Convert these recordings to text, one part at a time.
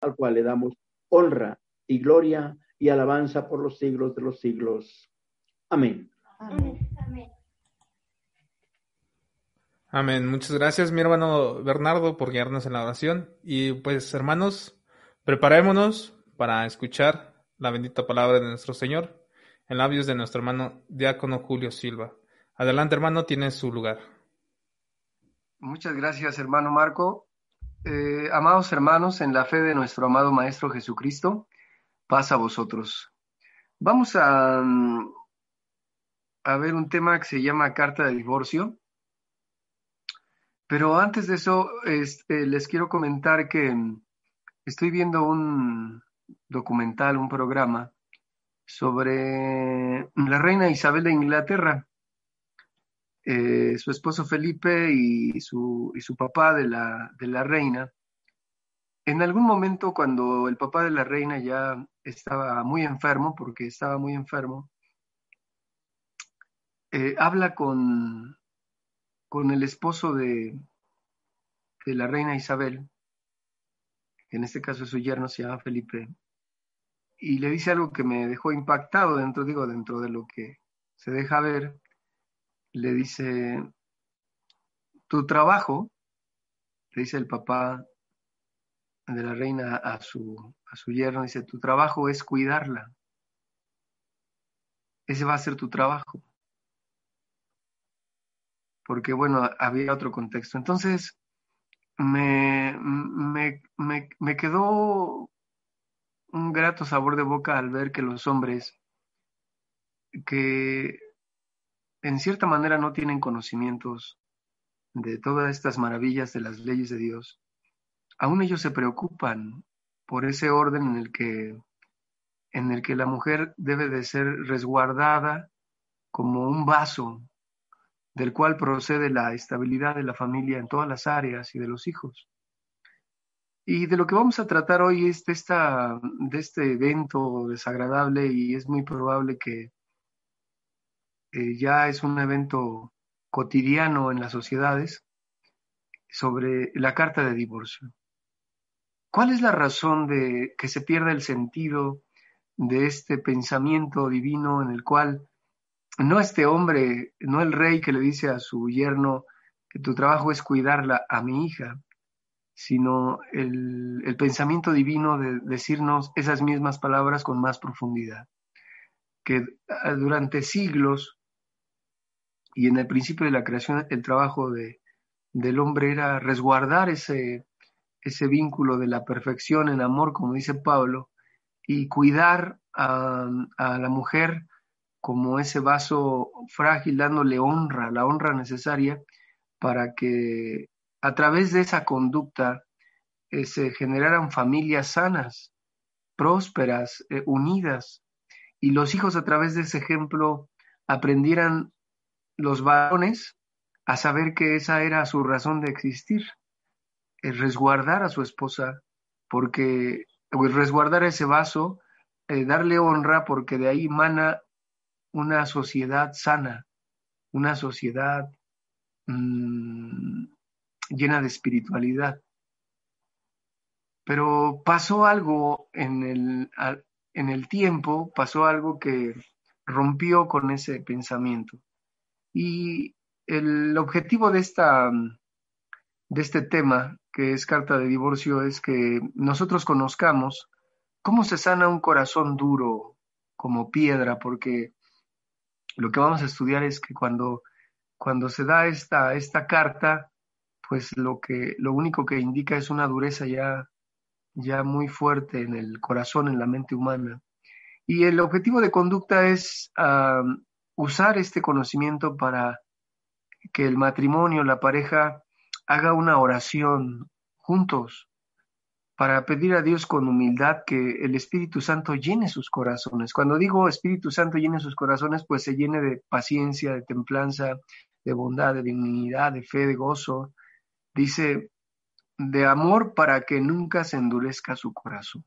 al cual le damos honra y gloria y alabanza por los siglos de los siglos. Amén. Amén. Amén. Muchas gracias, mi hermano Bernardo, por guiarnos en la oración. Y pues, hermanos, preparémonos para escuchar la bendita palabra de nuestro Señor en labios de nuestro hermano diácono Julio Silva. Adelante, hermano, tiene su lugar. Muchas gracias, hermano Marco. Eh, amados hermanos, en la fe de nuestro amado Maestro Jesucristo, paz a vosotros. Vamos a, mm, a ver un tema que se llama carta de divorcio. Pero antes de eso, este, les quiero comentar que mm, estoy viendo un documental, un programa sobre la reina Isabel de Inglaterra, eh, su esposo Felipe y su, y su papá de la, de la reina. En algún momento, cuando el papá de la reina ya estaba muy enfermo, porque estaba muy enfermo, eh, habla con, con el esposo de, de la reina Isabel, que en este caso su yerno se llama Felipe, y le dice algo que me dejó impactado dentro, digo, dentro de lo que se deja ver, le dice, tu trabajo, le dice el papá de la reina a su, a su yerno, dice, tu trabajo es cuidarla. Ese va a ser tu trabajo porque bueno, había otro contexto. Entonces, me, me, me, quedó un grato sabor de boca al ver que los hombres que en cierta manera no tienen conocimientos de todas estas maravillas de las leyes de Dios, aún ellos se preocupan por ese orden en el que en el que la mujer debe de ser resguardada como un vaso del cual procede la estabilidad de la familia en todas las áreas y de los hijos. Y de lo que vamos a tratar hoy es de, esta, de este evento desagradable y es muy probable que eh, ya es un evento cotidiano en las sociedades sobre la carta de divorcio. ¿Cuál es la razón de que se pierda el sentido de este pensamiento divino en el cual no este hombre, no el rey que le dice a su yerno que tu trabajo es cuidarla a mi hija, sino el, pensamiento divino de decirnos esas mismas palabras con más profundidad. Que ah, durante siglos y en el principio de la creación, el trabajo de, del hombre era resguardar ese, ese vínculo de la perfección en amor, como dice Pablo, y cuidar a, a la mujer como ese vaso frágil dándole honra, la honra necesaria para que a través de esa conducta eh, se generaran familias sanas, prósperas, eh, unidas, y los hijos a través de ese ejemplo aprendieran los varones a saber que esa era su razón de existir, el resguardar a su esposa, porque resguardar ese vaso, eh, darle honra, porque de ahí mana una sociedad sana, una sociedad mm, llena de espiritualidad. Pero pasó algo en el, en el tiempo, pasó algo que rompió con ese pensamiento. Y el objetivo de, esta, de este tema, que es carta de divorcio, es que nosotros conozcamos cómo se sana un corazón duro como piedra, porque lo que vamos a estudiar es que cuando, cuando se da esta, esta carta, pues lo, que, lo único que indica es una dureza ya, ya muy fuerte en el corazón, en la mente humana. Y el objetivo de conducta es usar este conocimiento para que el matrimonio, la pareja, haga una oración juntos para pedir a Dios con humildad que el Espíritu Santo llene sus corazones. Cuando digo Espíritu Santo llene sus corazones, pues se llene de paciencia, de templanza, de bondad, de dignidad, de fe, de gozo. Dice, de amor para que nunca se endurezca su corazón.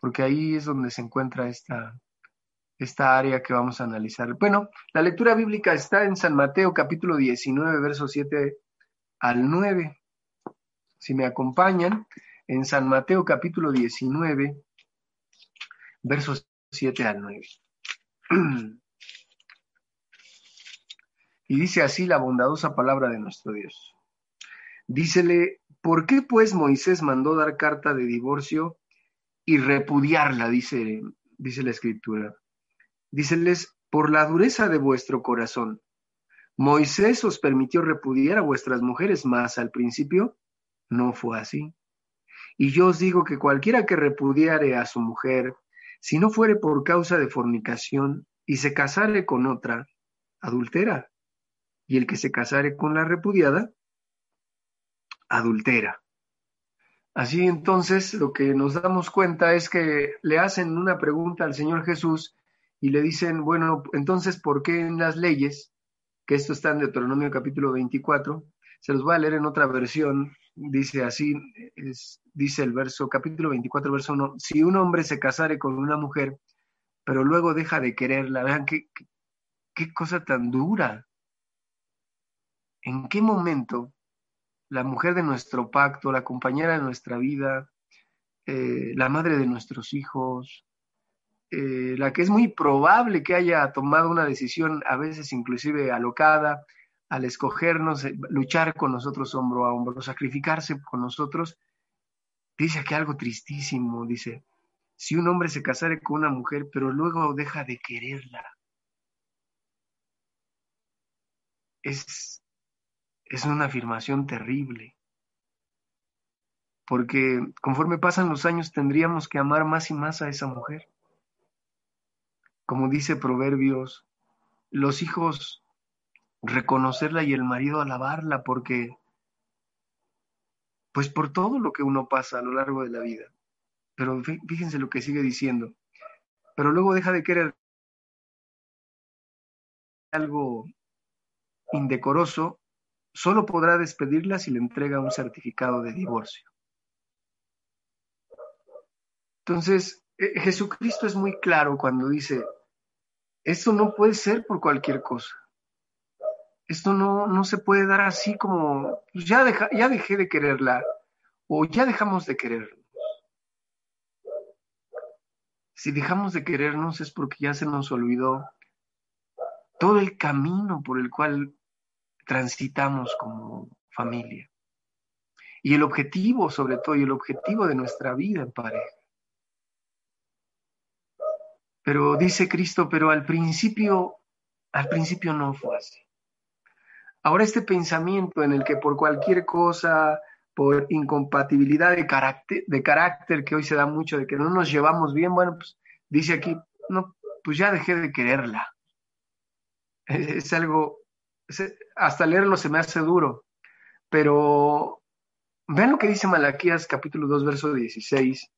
Porque ahí es donde se encuentra esta, esta área que vamos a analizar. Bueno, la lectura bíblica está en San Mateo capítulo 19, versos 7 al 9. Si me acompañan, en San Mateo capítulo 19, versos 7 al 9. Y dice así la bondadosa palabra de nuestro Dios. Dícele, ¿por qué pues Moisés mandó dar carta de divorcio y repudiarla? Dice, dice la escritura. Díceles, por la dureza de vuestro corazón. Moisés os permitió repudiar a vuestras mujeres, mas al principio no fue así. Y yo os digo que cualquiera que repudiare a su mujer, si no fuere por causa de fornicación y se casare con otra, adultera y el que se casare con la repudiada, adultera. Así entonces lo que nos damos cuenta es que le hacen una pregunta al Señor Jesús y le dicen, bueno, entonces, ¿por qué en las leyes, que esto está en Deuteronomio capítulo 24, se los voy a leer en otra versión, dice así, dice el verso, capítulo 24, verso 1, si un hombre se casare con una mujer, pero luego deja de quererla, vean qué, qué cosa tan dura, en qué momento la mujer de nuestro pacto, la compañera de nuestra vida, eh, la madre de nuestros hijos, eh, la que es muy probable que haya tomado una decisión a veces inclusive alocada al escogernos, eh, luchar con nosotros hombro a hombro, sacrificarse con nosotros, dice aquí algo tristísimo, dice, si un hombre se casare con una mujer pero luego deja de quererla, es es una afirmación terrible. Porque conforme pasan los años tendríamos que amar más y más a esa mujer. Como dice Proverbios, los hijos reconocerla y el marido alabarla porque, pues por todo lo que uno pasa a lo largo de la vida. Pero fíjense lo que sigue diciendo. Pero luego deja de querer algo indecoroso solo podrá despedirla si le entrega un certificado de divorcio. Entonces, eh, Jesucristo es muy claro cuando dice, esto no puede ser por cualquier cosa. Esto no, no se puede dar así como, pues ya, ya dejé de quererla o ya dejamos de querernos. Si dejamos de querernos es porque ya se nos olvidó todo el camino por el cual transitamos como familia. Y el objetivo, sobre todo, y el objetivo de nuestra vida en pareja. Pero dice Cristo, pero al principio, al principio no fue así. Ahora este pensamiento en el que por cualquier cosa, por incompatibilidad de carácter, de carácter que hoy se da mucho, de que no nos llevamos bien, bueno, pues dice aquí, no, pues ya dejé de quererla. Es algo hasta leerlo se me hace duro, pero vean lo que dice Malaquías capítulo 2, verso 16.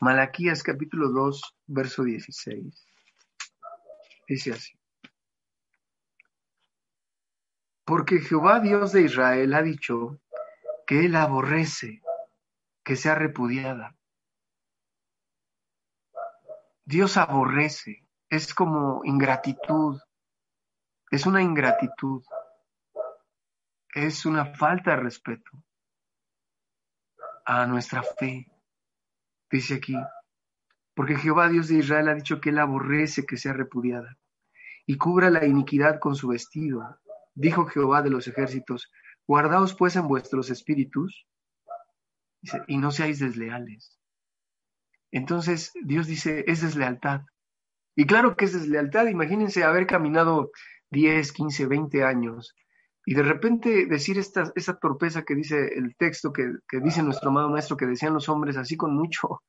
Malaquías capítulo 2, verso 16. Dice así. Porque Jehová Dios de Israel ha dicho que él aborrece que sea repudiada. Dios aborrece, es como ingratitud, es una ingratitud, es una falta de respeto a nuestra fe. Dice aquí, porque Jehová Dios de Israel ha dicho que él aborrece que sea repudiada y cubra la iniquidad con su vestido. Dijo Jehová de los ejércitos, guardaos pues en vuestros espíritus y no seáis desleales. Entonces Dios dice, es deslealtad. Y claro que es deslealtad. Imagínense haber caminado 10, 15, 20 años, y de repente decir esta, esa torpeza que dice el texto, que, dice nuestro amado maestro, que decían los hombres así con mucho,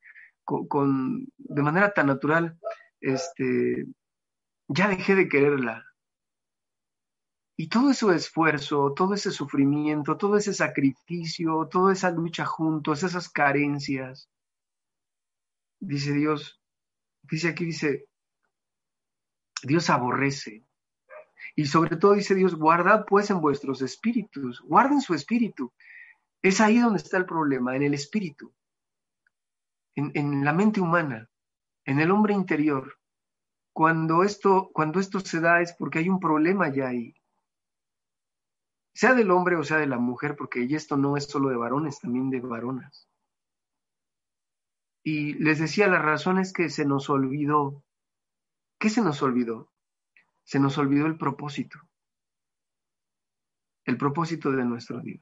con, de manera tan natural, este, ya dejé de quererla. Y todo ese esfuerzo, todo ese sufrimiento, todo ese sacrificio, toda esa lucha juntos, esas carencias, dice Dios, dice aquí, dice, Dios aborrece. Y sobre todo dice Dios, guardad pues en vuestros espíritus, guarden su espíritu. Es ahí donde está el problema, en el espíritu, en, la mente humana, en el hombre interior. Cuando esto, cuando esto se da es porque hay un problema ya ahí. sea del hombre o sea de la mujer, porque esto no es solo de varones, también de varonas. Y les decía, la razón es que se nos olvidó. ¿Qué se nos olvidó? Se nos olvidó el propósito. El propósito de nuestro Dios.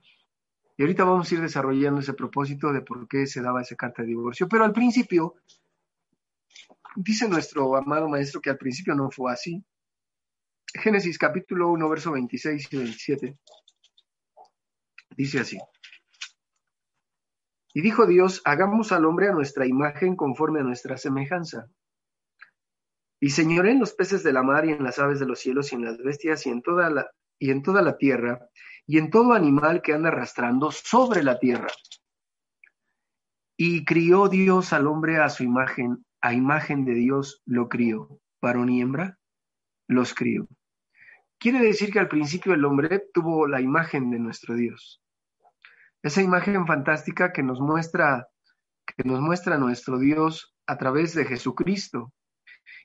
Y ahorita vamos a ir desarrollando ese propósito de por qué se daba esa carta de divorcio. Pero al principio, dice nuestro amado maestro que al principio no fue así. Génesis capítulo 1, verso 26 y 27. Dice así. Y dijo Dios, hagamos al hombre a nuestra imagen conforme a nuestra semejanza. Y señoré en los peces de la mar y en las aves de los cielos y en las bestias y en toda la, y en toda la tierra y en todo animal que anda arrastrando sobre la tierra. Y crió Dios al hombre a su imagen, a imagen de Dios lo crió, varón y hembra los crió. Quiere decir que al principio el hombre tuvo la imagen de nuestro Dios. Esa imagen fantástica que nos muestra que nos muestra nuestro Dios a través de Jesucristo.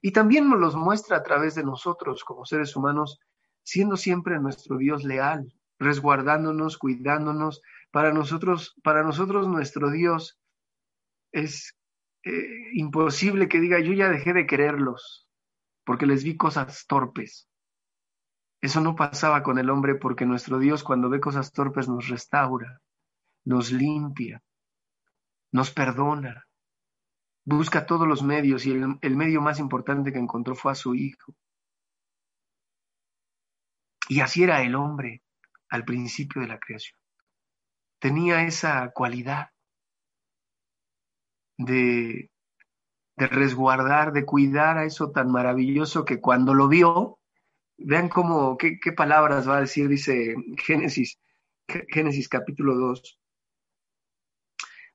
Y también nos los muestra a través de nosotros como seres humanos, siendo siempre nuestro Dios leal, resguardándonos, cuidándonos. Para nosotros, para nosotros nuestro Dios es eh, imposible que diga yo ya dejé de quererlos porque les vi cosas torpes. Eso no pasaba con el hombre porque nuestro Dios cuando ve cosas torpes nos restaura, nos limpia, nos perdona, busca todos los medios y el, medio más importante que encontró fue a su Hijo. Y así era el hombre al principio de la creación. Tenía esa cualidad de, de resguardar, de cuidar a eso tan maravilloso que cuando lo vio, vean cómo, qué, qué palabras va a decir, dice Génesis, Génesis capítulo 2,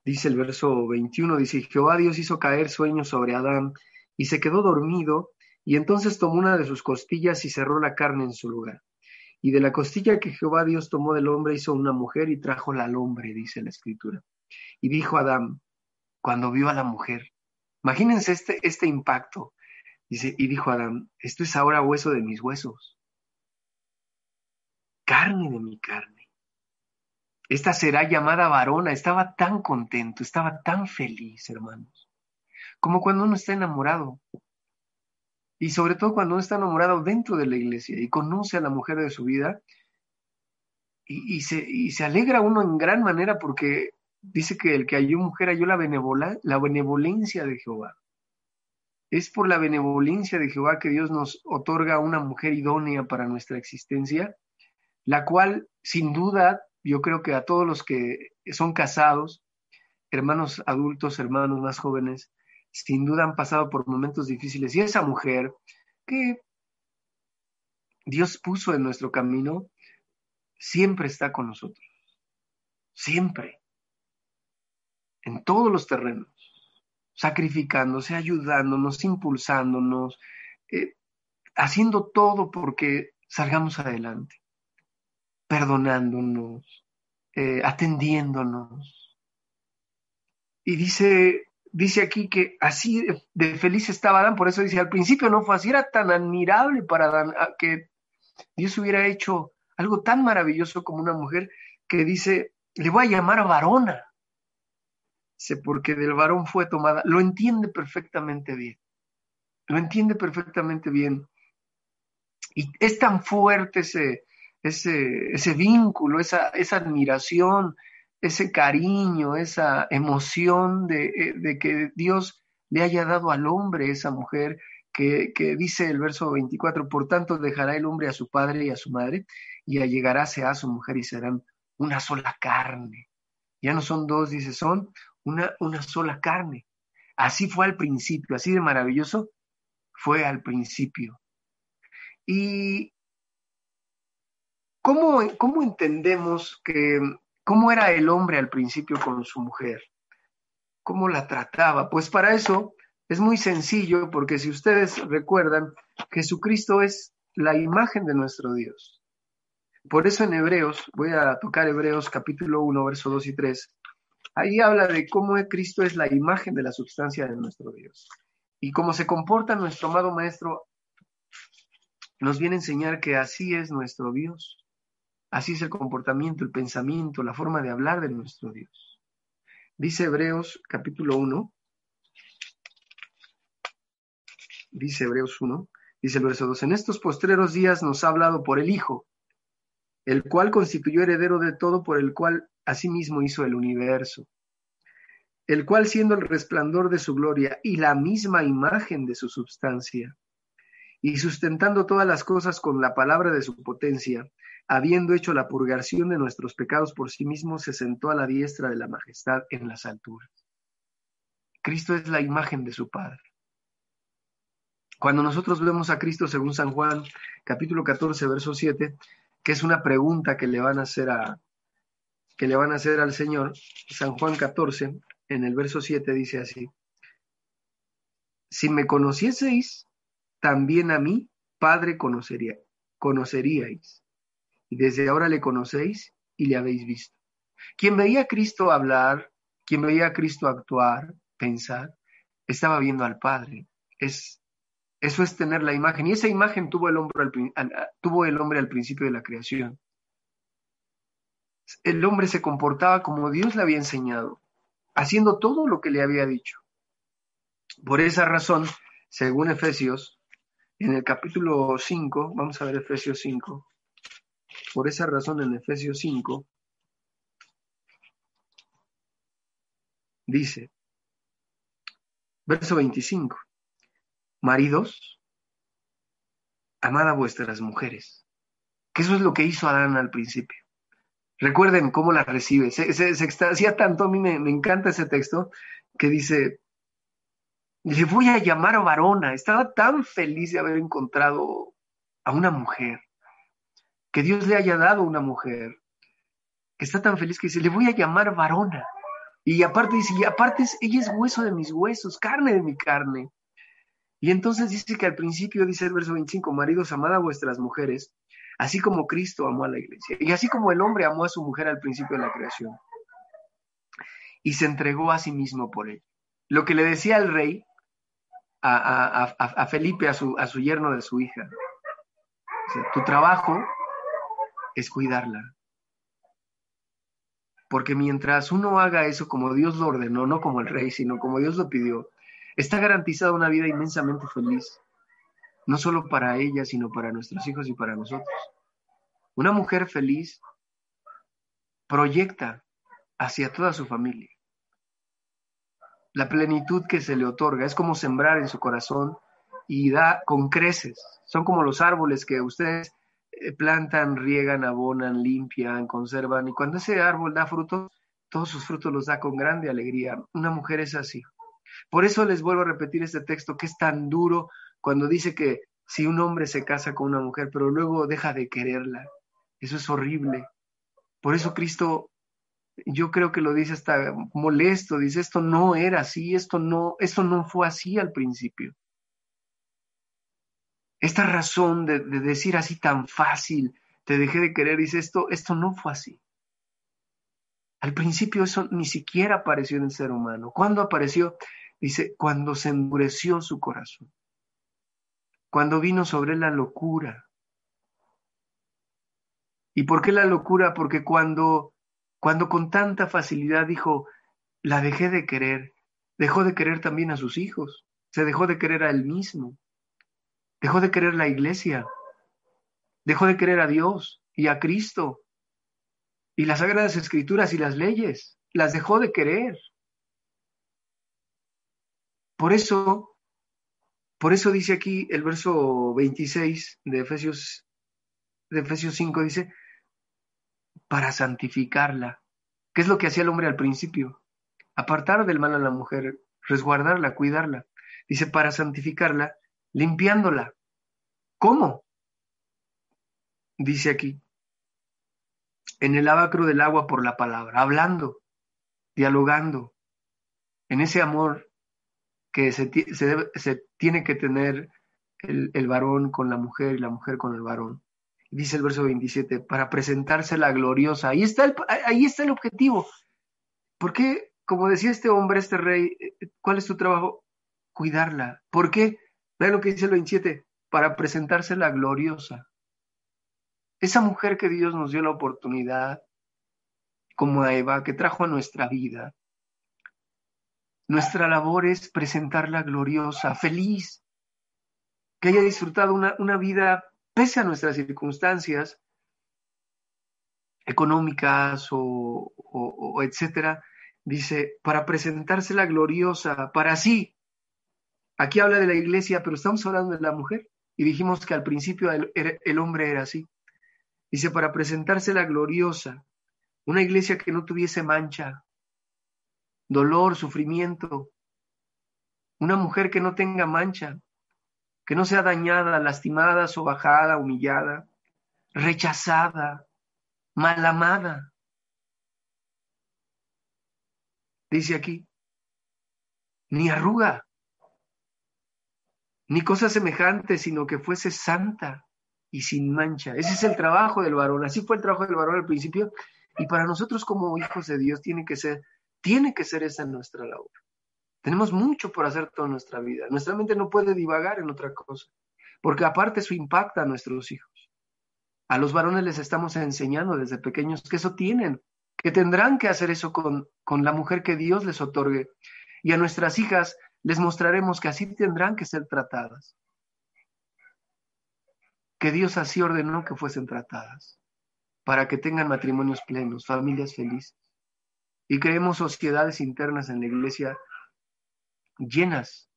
dice el verso 21, dice, Jehová Dios hizo caer sueño sobre Adán y se quedó dormido y entonces tomó una de sus costillas y cerró la carne en su lugar. Y de la costilla que Jehová Dios tomó del hombre hizo una mujer y trajo al hombre, dice la escritura. Y dijo Adán, cuando vio a la mujer, imagínense este, este impacto, dice, y dijo Adán, esto es ahora hueso de mis huesos, carne de mi carne. Esta será llamada varona. Estaba tan contento, estaba tan feliz, hermanos, como cuando uno está enamorado. Y sobre todo cuando uno está enamorado dentro de la iglesia y conoce a la mujer de su vida y, se, y se alegra uno en gran manera porque dice que el que halló mujer halló la, la benevolencia de Jehová. Es por la benevolencia de Jehová que Dios nos otorga una mujer idónea para nuestra existencia, la cual sin duda yo creo que a todos los que son casados, hermanos adultos, hermanos más jóvenes, sin duda han pasado por momentos difíciles. Y esa mujer que Dios puso en nuestro camino, siempre está con nosotros. Siempre. En todos los terrenos. Sacrificándose, ayudándonos, impulsándonos, eh, haciendo todo porque salgamos adelante. Perdonándonos, eh, atendiendo,nos Y dice dice aquí que así de, feliz estaba Adán, por eso dice, al principio no fue así, era tan admirable para Adán que Dios hubiera hecho algo tan maravilloso como una mujer que dice, le voy a llamar varona. Dice, porque del varón fue tomada. Lo entiende perfectamente bien. Lo entiende perfectamente bien. Y es tan fuerte ese, ese, vínculo, esa, admiración, ese cariño, esa emoción eh, de, que Dios le haya dado al hombre esa mujer que, que, dice el verso 24, por tanto dejará el hombre a su padre y a su madre y allegaráse a su mujer y serán una sola carne. Ya no son dos, dice, son una, una sola carne. Así fue al principio, así de maravilloso fue al principio. ¿Y cómo, cómo entendemos que ¿Cómo era el hombre al principio con su mujer? ¿Cómo la trataba? Pues para eso es muy sencillo, porque si ustedes recuerdan, Jesucristo es la imagen de nuestro Dios. Por eso en Hebreos, voy a tocar Hebreos capítulo 1, verso 2 y 3, ahí habla de cómo Cristo es la imagen de la sustancia de nuestro Dios. Y cómo se comporta nuestro amado Maestro, nos viene a enseñar que así es nuestro Dios. Así es el comportamiento, el pensamiento, la forma de hablar de nuestro Dios. Dice Hebreos capítulo 1, dice Hebreos 1, dice el verso 2, en estos postreros días nos ha hablado por el Hijo, el cual constituyó heredero de todo, por el cual asimismo hizo el universo, el cual siendo el resplandor de su gloria y la misma imagen de su substancia, y sustentando todas las cosas con la palabra de su potencia, habiendo hecho la purgación de nuestros pecados por sí mismo, se sentó a la diestra de la majestad en las alturas. Cristo es la imagen de su Padre. Cuando nosotros vemos a Cristo según San Juan, capítulo 14, verso 7, que es una pregunta que le van a hacer a que le van a hacer al Señor, San Juan 14, en el verso 7 dice así: Si me conocieseis, también a mí, Padre, conocería, conoceríais y desde ahora le conocéis y le habéis visto. Quien veía a Cristo hablar, quien veía a Cristo actuar, pensar, estaba viendo al Padre. Es, eso es tener la imagen. Y esa imagen tuvo el, hombre al, tuvo el hombre al principio de la creación. El hombre se comportaba como Dios le había enseñado, haciendo todo lo que le había dicho. Por esa razón, según Efesios, en el capítulo 5, vamos a ver Efesios 5, por esa razón en Efesios 5 dice, verso 25, maridos, amad a vuestras mujeres, que eso es lo que hizo Adán al principio. Recuerden cómo la recibe. Se, se, tanto, a mí me, me, encanta ese texto, que dice, le voy a llamar varona. Estaba tan feliz de haber encontrado a una mujer que Dios le haya dado una mujer, que está tan feliz que dice, le voy a llamar varona. Y aparte dice, y aparte ella es hueso de mis huesos, carne de mi carne. Y entonces dice que al principio dice el verso 25, maridos, amad a vuestras mujeres, así como Cristo amó a la iglesia, y así como el hombre amó a su mujer al principio de la creación, y se entregó a sí mismo por él. Lo que le decía el rey a, a Felipe, a su, a su yerno de su hija, tu trabajo es cuidarla. Porque mientras uno haga eso como Dios lo ordenó, no como el rey, sino como Dios lo pidió, está garantizada una vida inmensamente feliz, no solo para ella, sino para nuestros hijos y para nosotros. Una mujer feliz proyecta hacia toda su familia. La plenitud que se le otorga es como sembrar en su corazón y da con creces. Son como los árboles que ustedes plantan, riegan, abonan, limpian, conservan, y cuando ese árbol da frutos, todos sus frutos los da con grande alegría. Una mujer es así. Por eso les vuelvo a repetir este texto que es tan duro cuando dice que si un hombre se casa con una mujer, pero luego deja de quererla, eso es horrible. Por eso Cristo, yo creo que lo dice hasta molesto, dice esto no era así, esto no, esto no fue así al principio esta razón de, decir así tan fácil, te dejé de querer, dice esto, esto no fue así. Al principio eso ni siquiera apareció en el ser humano. ¿Cuándo apareció? Dice, cuando se endureció su corazón. Cuando vino sobre la locura. ¿Y por qué la locura? Porque cuando, cuando con tanta facilidad dijo, la dejé de querer, dejó de querer también a sus hijos, se dejó de querer a él mismo. Dejó de querer la iglesia. Dejó de querer a Dios y a Cristo. Y las sagradas escrituras y las leyes. Las dejó de querer. Por eso, por eso dice aquí el verso 26 de Efesios, de Efesios 5, dice, para santificarla. ¿Qué es lo que hacía el hombre al principio? Apartar del mal a la mujer, resguardarla, cuidarla. Dice, para santificarla, limpiándola. ¿Cómo? Dice aquí, en el abacro del agua por la palabra, hablando, dialogando, en ese amor que se, se, tiene que tener el, el, varón con la mujer y la mujer con el varón. Dice el verso 27, para presentarse la gloriosa. Ahí está el, ahí está el objetivo. ¿Por qué, como decía este hombre, este rey, eh, cuál es tu trabajo? Cuidarla. ¿Por qué? Vean lo que dice el 27, para presentarse la gloriosa. esa mujer que Dios nos dio la oportunidad, como a Eva, que trajo a nuestra vida, nuestra labor es presentarla gloriosa, feliz, que haya disfrutado una, una vida pese a nuestras circunstancias económicas o, o, etcétera, dice, para presentársela gloriosa, para sí. Aquí habla de la iglesia, pero estamos hablando de la mujer. Y dijimos que al principio el, hombre era así. Dice, para presentársela gloriosa, una iglesia que no tuviese mancha, dolor, sufrimiento, una mujer que no tenga mancha, que no sea dañada, lastimada, sobajada, humillada, rechazada, mal amada. Dice aquí, ni arruga, ni cosa semejante, sino que fuese santa y sin mancha. Ese es el trabajo del varón. Así fue el trabajo del varón al principio. Y para nosotros como hijos de Dios tiene que ser, tiene que ser esa nuestra labor. Tenemos mucho por hacer toda nuestra vida. Nuestra mente no puede divagar en otra cosa, porque aparte eso impacta a nuestros hijos. A los varones les estamos enseñando desde pequeños que eso tienen, que tendrán que hacer eso con, con la mujer que Dios les otorgue. Y a nuestras hijas les mostraremos que así tendrán que ser tratadas. Que Dios así ordenó que fuesen tratadas, para que tengan matrimonios plenos, familias felices. Y creemos sociedades internas en la iglesia llenas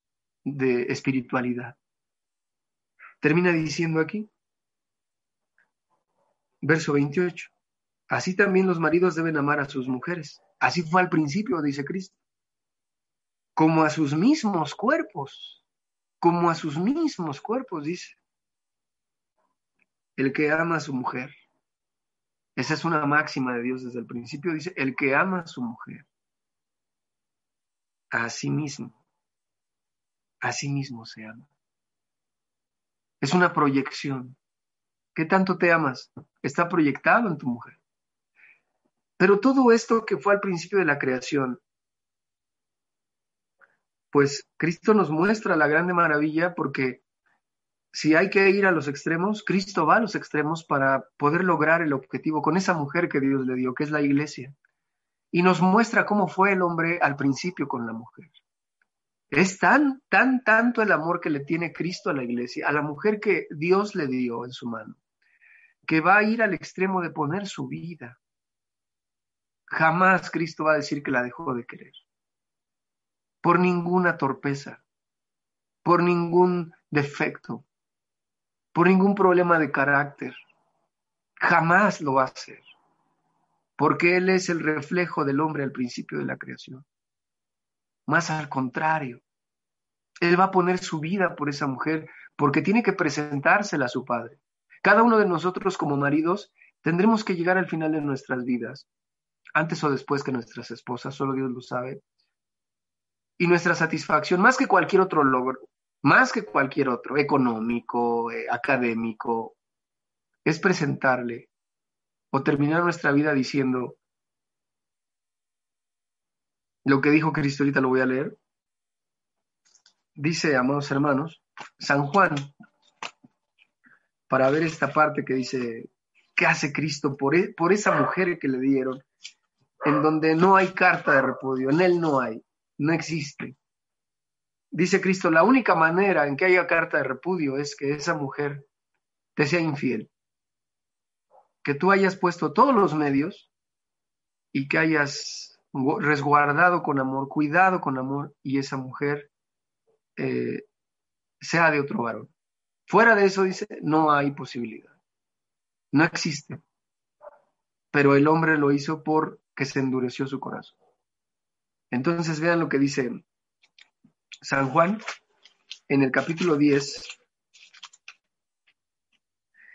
de espiritualidad. Termina diciendo aquí, verso 28, así también los maridos deben amar a sus mujeres. Así fue al principio, dice Cristo, como a sus mismos cuerpos, como a sus mismos cuerpos, dice. El que ama a su mujer. Esa es una máxima de Dios desde el principio, dice, el que ama a su mujer, a sí mismo a sí mismo se ama. Es una proyección. ¿Qué tanto te amas? Está proyectado en tu mujer. Pero todo esto que fue al principio de la creación, pues Cristo nos muestra la grande maravilla porque si hay que ir a los extremos, Cristo va a los extremos para poder lograr el objetivo con esa mujer que Dios le dio, que es la iglesia. Y nos muestra cómo fue el hombre al principio con la mujer. Es tan, tan, tanto el amor que le tiene Cristo a la iglesia, a la mujer que Dios le dio en su mano, que va a ir al extremo de poner su vida. Jamás Cristo va a decir que la dejó de querer. Por ninguna torpeza, por ningún defecto, por ningún problema de carácter. Jamás lo va a hacer. Porque Él es el reflejo del hombre al principio de la creación. Más al contrario, él va a poner su vida por esa mujer porque tiene que presentársela a su padre. Cada uno de nosotros como maridos tendremos que llegar al final de nuestras vidas, antes o después que nuestras esposas, solo Dios lo sabe. Y nuestra satisfacción, más que cualquier otro logro, más que cualquier otro, económico, eh, académico, es presentarle o terminar nuestra vida diciendo, lo que dijo Cristo, ahorita lo voy a leer. Dice, amados hermanos, San Juan, para ver esta parte que dice, ¿qué hace Cristo por, e, por esa mujer que le dieron? En donde no hay carta de repudio, en él no hay, no existe. Dice Cristo, la única manera en que haya carta de repudio es que esa mujer te sea infiel. Que tú hayas puesto todos los medios y que hayas resguardado con amor, cuidado con amor, y esa mujer eh, sea de otro varón. Fuera de eso, dice, no hay posibilidad. No existe. Pero el hombre lo hizo porque se endureció su corazón. Entonces vean lo que dice San Juan en el capítulo 10.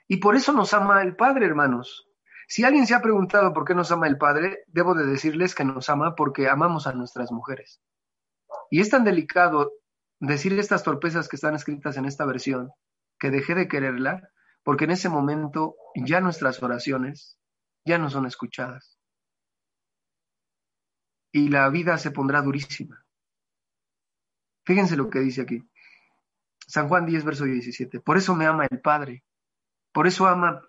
Y por eso nos ama el Padre, hermanos, si alguien se ha preguntado por qué nos ama el Padre, debo de decirles que nos ama porque amamos a nuestras mujeres. Y es tan delicado decir estas torpezas que están escritas en esta versión, que dejé de quererla, porque en ese momento ya nuestras oraciones ya no son escuchadas. Y la vida se pondrá durísima. Fíjense lo que dice aquí. San Juan 10, verso 17. Por eso me ama el Padre. Por eso ama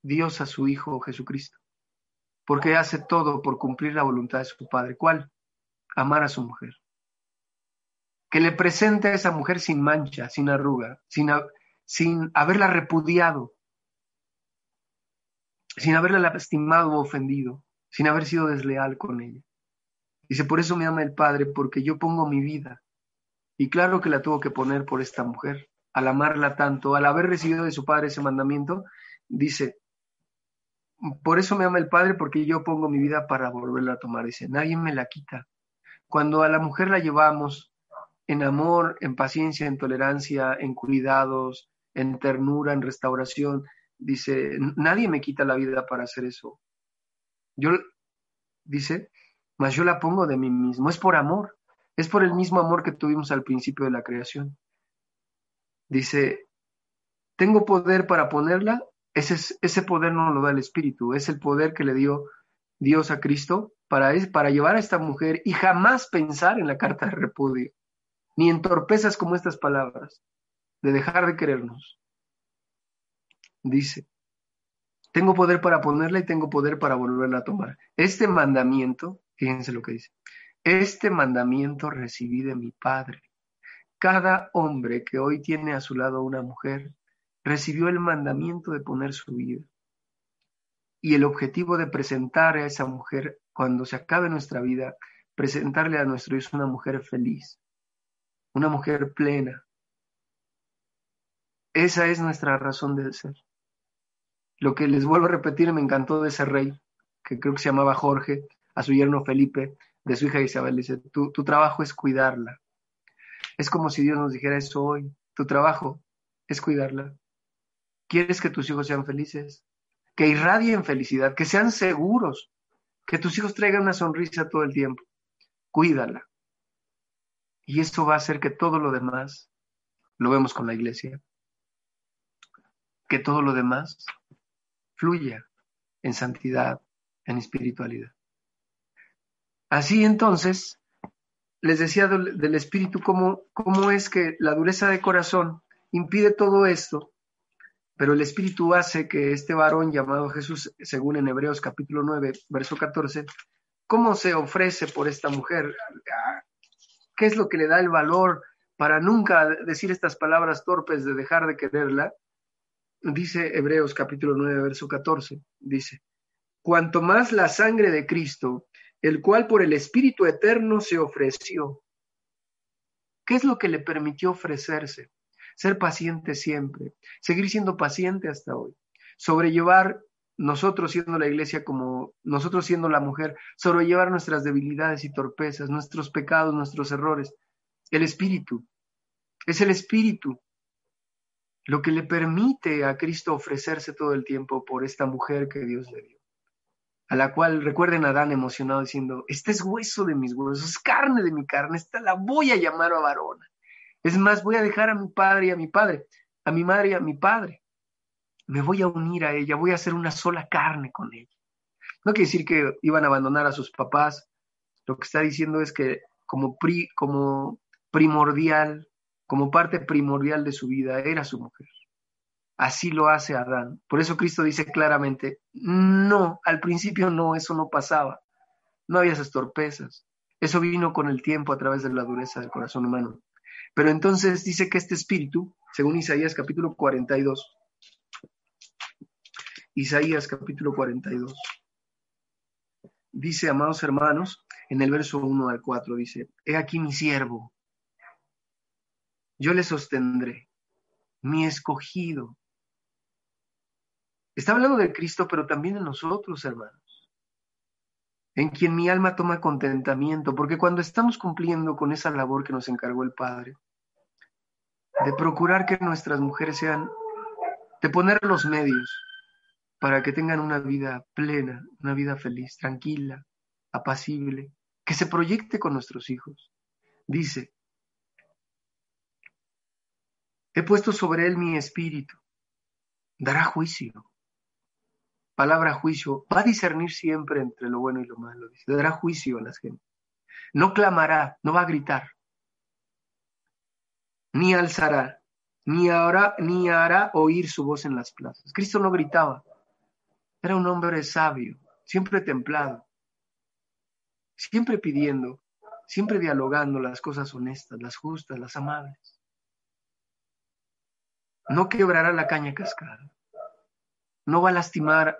Dios a su Hijo Jesucristo, porque hace todo por cumplir la voluntad de su Padre. ¿Cuál? Amar a su mujer. Que le presente a esa mujer sin mancha, sin arruga, sin, sin haberla repudiado, sin haberla lastimado o ofendido, sin haber sido desleal con ella. Dice, por eso me ama el Padre, porque yo pongo mi vida. Y claro que la tuvo que poner por esta mujer. Al amarla tanto, al haber recibido de su Padre ese mandamiento, dice, por eso me ama el Padre, porque yo pongo mi vida para volverla a tomar. Dice, nadie me la quita. Cuando a la mujer la llevamos en amor, en paciencia, en tolerancia, en cuidados, en ternura, en restauración, dice, nadie me quita la vida para hacer eso. Yo, dice, mas yo la pongo de mí mismo. Es por amor. Es por el mismo amor que tuvimos al principio de la creación. Dice, tengo poder para ponerla ese, ese poder no lo da el Espíritu, es el poder que le dio Dios a Cristo para, para llevar a esta mujer y jamás pensar en la carta de repudio, ni en torpezas como estas palabras, de dejar de querernos. Dice, tengo poder para ponerla y tengo poder para volverla a tomar. Este mandamiento, fíjense lo que dice, este mandamiento recibí de mi Padre. Cada hombre que hoy tiene a su lado una mujer, recibió el mandamiento de poner su vida. Y el objetivo de presentar a esa mujer, cuando se acabe nuestra vida, presentarle a nuestro Dios una mujer feliz, una mujer plena. Esa es nuestra razón de ser. Lo que les vuelvo a repetir, me encantó de ese rey, que creo que se llamaba Jorge, a su yerno Felipe, de su hija Isabel, dice, tu, tu trabajo es cuidarla. Es como si Dios nos dijera eso hoy, tu trabajo es cuidarla. ¿Quieres que tus hijos sean felices? Que irradien felicidad, que sean seguros, que tus hijos traigan una sonrisa todo el tiempo. Cuídala. Y esto va a hacer que todo lo demás, lo vemos con la iglesia, que todo lo demás fluya en santidad, en espiritualidad. Así entonces, les decía del, espíritu cómo, cómo es que la dureza de corazón impide todo esto pero el Espíritu hace que este varón llamado Jesús, según en Hebreos capítulo 9, verso 14, ¿cómo se ofrece por esta mujer? ¿Qué es lo que le da el valor para nunca decir estas palabras torpes de dejar de quererla? Dice Hebreos capítulo 9, verso 14, dice, cuanto más la sangre de Cristo, el cual por el Espíritu eterno se ofreció. ¿Qué es lo que le permitió ofrecerse? ser paciente siempre, seguir siendo paciente hasta hoy, sobrellevar nosotros siendo la iglesia como nosotros siendo la mujer, sobrellevar nuestras debilidades y torpezas, nuestros pecados, nuestros errores. El espíritu, es el espíritu lo que le permite a Cristo ofrecerse todo el tiempo por esta mujer que Dios le dio. A la cual recuerden a Adán emocionado diciendo, este es hueso de mis huesos, es carne de mi carne, esta la voy a llamar a varona. Es más, voy a dejar a mi padre y a mi padre, a mi madre y a mi padre. Me voy a unir a ella, voy a hacer una sola carne con ella. No quiere decir que iban a abandonar a sus papás. Lo que está diciendo es que como, como primordial, como parte primordial de su vida, era su mujer. Así lo hace Adán. Por eso Cristo dice claramente, no, al principio no, eso no pasaba. No había esas torpezas. Eso vino con el tiempo a través de la dureza del corazón humano. Pero entonces dice que este espíritu, según Isaías capítulo 42, Isaías capítulo 42, dice, amados hermanos, en el verso 1 al 4 dice, he aquí mi siervo, yo le sostendré, mi escogido. Está hablando de Cristo, pero también de nosotros, hermanos, en quien mi alma toma contentamiento, porque cuando estamos cumpliendo con esa labor que nos encargó el Padre, de procurar que nuestras mujeres sean, de poner los medios para que tengan una vida plena, una vida feliz, tranquila, apacible, que se proyecte con nuestros hijos. Dice, he puesto sobre él mi espíritu, dará juicio. Palabra juicio, va a discernir siempre entre lo bueno y lo malo, dice, dará juicio a las gentes. No clamará, no va a gritar, ni alzará, ni, hará, ni hará oír su voz en las plazas. Cristo no gritaba, Era un hombre sabio, siempre templado, siempre pidiendo, siempre dialogando las cosas honestas, las justas, las amables. No quebrará la caña cascada. No va a lastimar.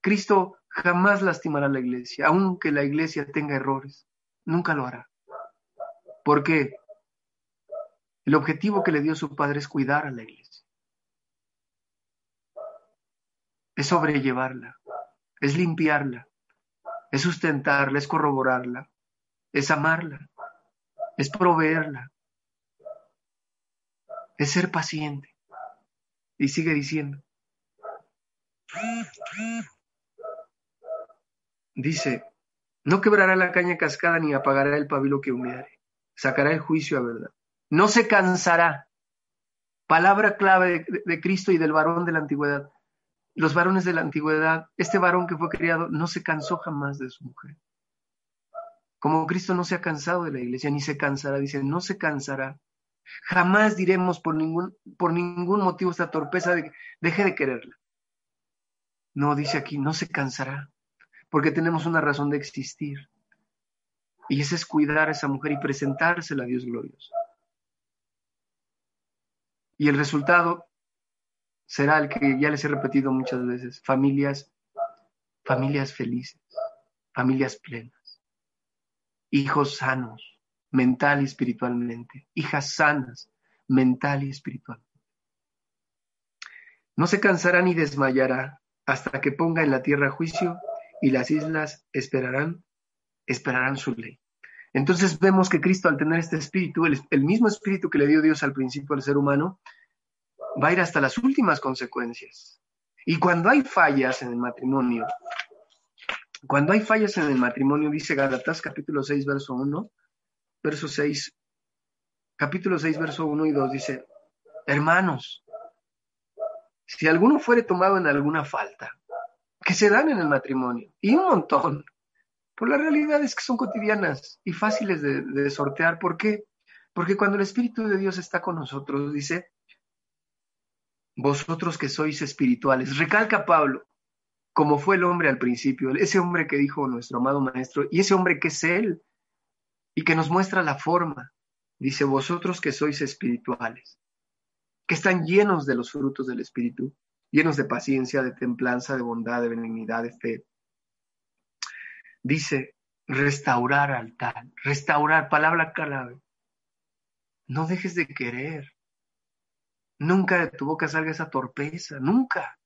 Cristo jamás lastimará a la iglesia, aunque la iglesia tenga errores. Nunca lo hará. ¿Por qué? El objetivo que le dio su padre es cuidar a la iglesia. Es sobrellevarla, es limpiarla, es sustentarla, es corroborarla, es amarla, es proveerla, es ser paciente. Y sigue diciendo. Dice, no quebrará la caña cascada ni apagará el pabilo que humeare, sacará el juicio a verdad. No se cansará. Palabra clave de, Cristo y del varón de la antigüedad. Los varones de la antigüedad, este varón que fue criado, no se cansó jamás de su mujer. Como Cristo no se ha cansado de la iglesia, ni se cansará, dice, no se cansará. Jamás diremos por ningún, motivo esta torpeza de deje de quererla. No, dice aquí, no se cansará, porque tenemos una razón de existir. Y ese es cuidar a esa mujer y presentársela a Dios glorioso. Y el resultado será el que ya les he repetido muchas veces, familias, familias felices, familias plenas, hijos sanos, mental y espiritualmente, hijas sanas, mental y espiritualmente. No se cansará ni desmayará hasta que ponga en la tierra juicio y las islas esperarán, esperarán su ley. Entonces vemos que Cristo al tener este espíritu, el, el, mismo espíritu que le dio Dios al principio al ser humano, va a ir hasta las últimas consecuencias. Y cuando hay fallas en el matrimonio, cuando hay fallas en el matrimonio, dice Gálatas capítulo 6, verso 1, verso 6, capítulo 6, verso 1 y 2, dice, hermanos, si alguno fuere tomado en alguna falta, que se dan en el matrimonio, y un montón, por la realidad es que son cotidianas y fáciles de sortear. ¿Por qué? Porque cuando el Espíritu de Dios está con nosotros, dice, vosotros que sois espirituales, recalca Pablo, como fue el hombre al principio, ese hombre que dijo nuestro amado maestro, y ese hombre que es Él, y que nos muestra la forma, dice, vosotros que sois espirituales, que están llenos de los frutos del Espíritu, llenos de paciencia, de templanza, de bondad, de benignidad, de fe. Dice, restaurar al tal, restaurar, palabra clave. No dejes de querer. Nunca de tu boca salga esa torpeza, nunca.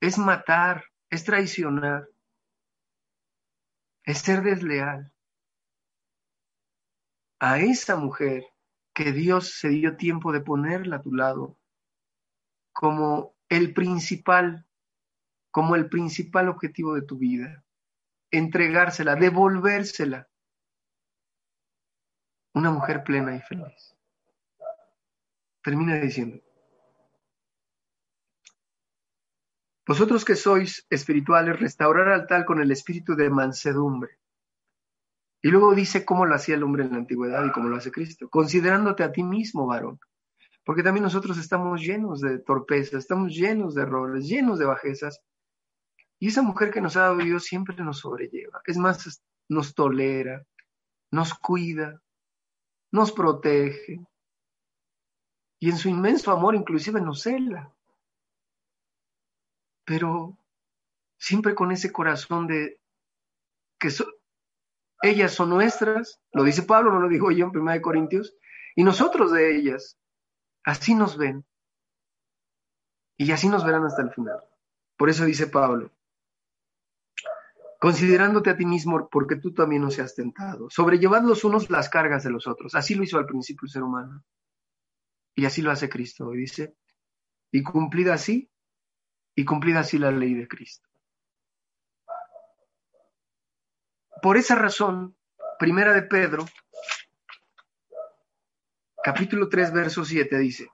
Es matar, es traicionar, es ser desleal. A esa mujer que Dios se dio tiempo de ponerla a tu lado como el principal, como el principal objetivo de tu vida, entregársela, devolvérsela. Una mujer plena y feliz. Termina diciendo, vosotros que sois espirituales, restaurar al tal con el espíritu de mansedumbre. Y luego dice cómo lo hacía el hombre en la antigüedad y cómo lo hace Cristo, considerándote a ti mismo, varón. Porque también nosotros estamos llenos de torpeza, estamos llenos de errores, llenos de bajezas. Y esa mujer que nos ha dado Dios siempre nos sobrelleva. Es más, nos tolera, nos cuida, nos protege. Y en su inmenso amor inclusive nos cela. Pero siempre con ese corazón de que ellas son nuestras, lo dice Pablo, no lo digo yo en 1 Corintios, y nosotros de ellas. Así nos ven. Y así nos verán hasta el final. Por eso dice Pablo, considerándote a ti mismo porque tú también no seas tentado, sobrellevad los unos las cargas de los otros. Así lo hizo al principio el ser humano. Y así lo hace Cristo. Y dice, y cumplida así, y cumplida así la ley de Cristo. Por esa razón, primera de Pedro, capítulo 3, verso 7 dice,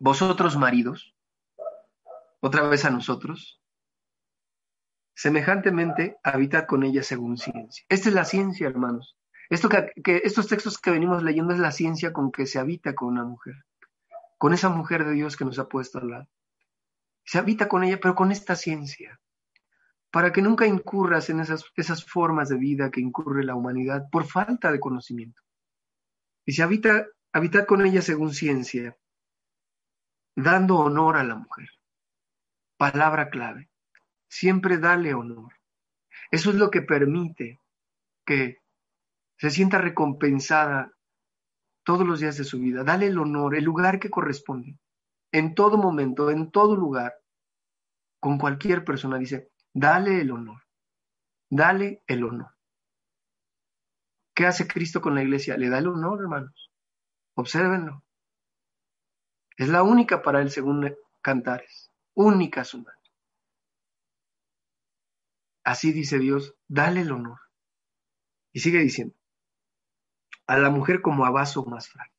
vosotros maridos, otra vez a nosotros, semejantemente habitad con ella según ciencia. Esta es la ciencia, hermanos. Esto que, que, estos textos que venimos leyendo es la ciencia con que se habita con una mujer, con esa mujer de Dios que nos ha puesto al lado. Se habita con ella, pero con esta ciencia, para que nunca incurras en esas, esas formas de vida que incurre la humanidad por falta de conocimiento. Y se habita, habitad con ella según ciencia, dando honor a la mujer. Palabra clave. Siempre dale honor. Eso es lo que permite que se sienta recompensada todos los días de su vida. Dale el honor, el lugar que corresponde. En todo momento, en todo lugar, con cualquier persona, dice, dale el honor. Dale el honor. ¿Qué hace Cristo con la iglesia? Le da el honor, hermanos. Obsérvenlo. Es la única para él, según Cantares. Única su madre. Así dice Dios, dale el honor. Y sigue diciendo, a la mujer como a vaso más frágil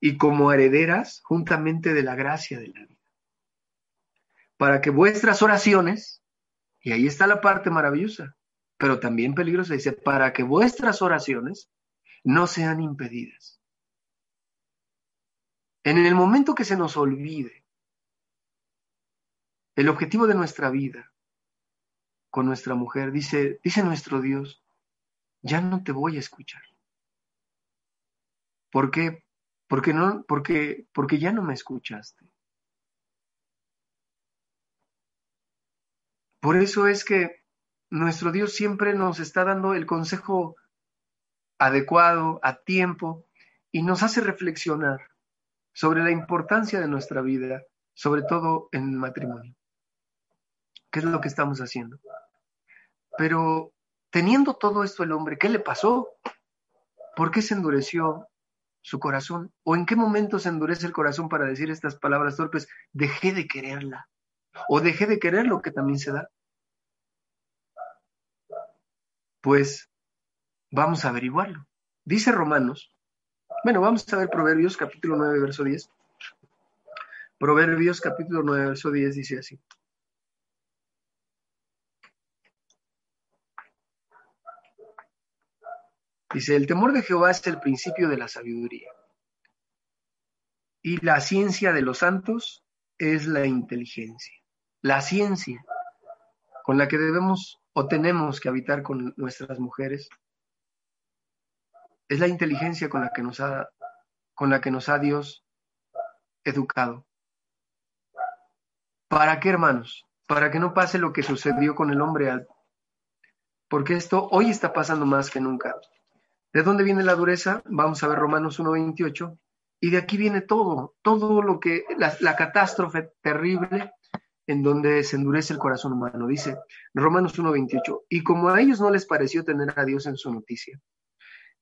y como herederas juntamente de la gracia de la vida. Para que vuestras oraciones, y ahí está la parte maravillosa, pero también peligrosa, dice, para que vuestras oraciones no sean impedidas. En el momento que se nos olvide el objetivo de nuestra vida con nuestra mujer, dice, dice nuestro Dios, ya no te voy a escuchar. ¿Por qué? Porque, no, porque, porque ya no me escuchaste. Por eso es que nuestro Dios siempre nos está dando el consejo adecuado, a tiempo, y nos hace reflexionar sobre la importancia de nuestra vida, sobre todo en el matrimonio. ¿Qué es lo que estamos haciendo? Pero teniendo todo esto el hombre, ¿qué le pasó? ¿Por qué se endureció su corazón? ¿O en qué momento se endurece el corazón para decir estas palabras torpes? Dejé de quererla. O dejé de querer lo que también se da. Pues vamos a averiguarlo. Dice Romanos. Bueno, vamos a ver Proverbios capítulo 9, verso 10. Proverbios capítulo 9, verso 10 dice así. Dice, el temor de Jehová es el principio de la sabiduría. Y la ciencia de los santos es la inteligencia. La ciencia con la que debemos o tenemos que habitar con nuestras mujeres es la inteligencia con la que nos ha, con la que nos ha Dios educado. ¿Para qué, hermanos? Para que no pase lo que sucedió con el hombre, porque esto hoy está pasando más que nunca. ¿De dónde viene la dureza? Vamos a ver Romanos 1.28. Y de aquí viene todo, todo lo que, la, catástrofe terrible en donde se endurece el corazón humano. Dice Romanos 1.28. Y como a ellos no les pareció tener a Dios en su noticia,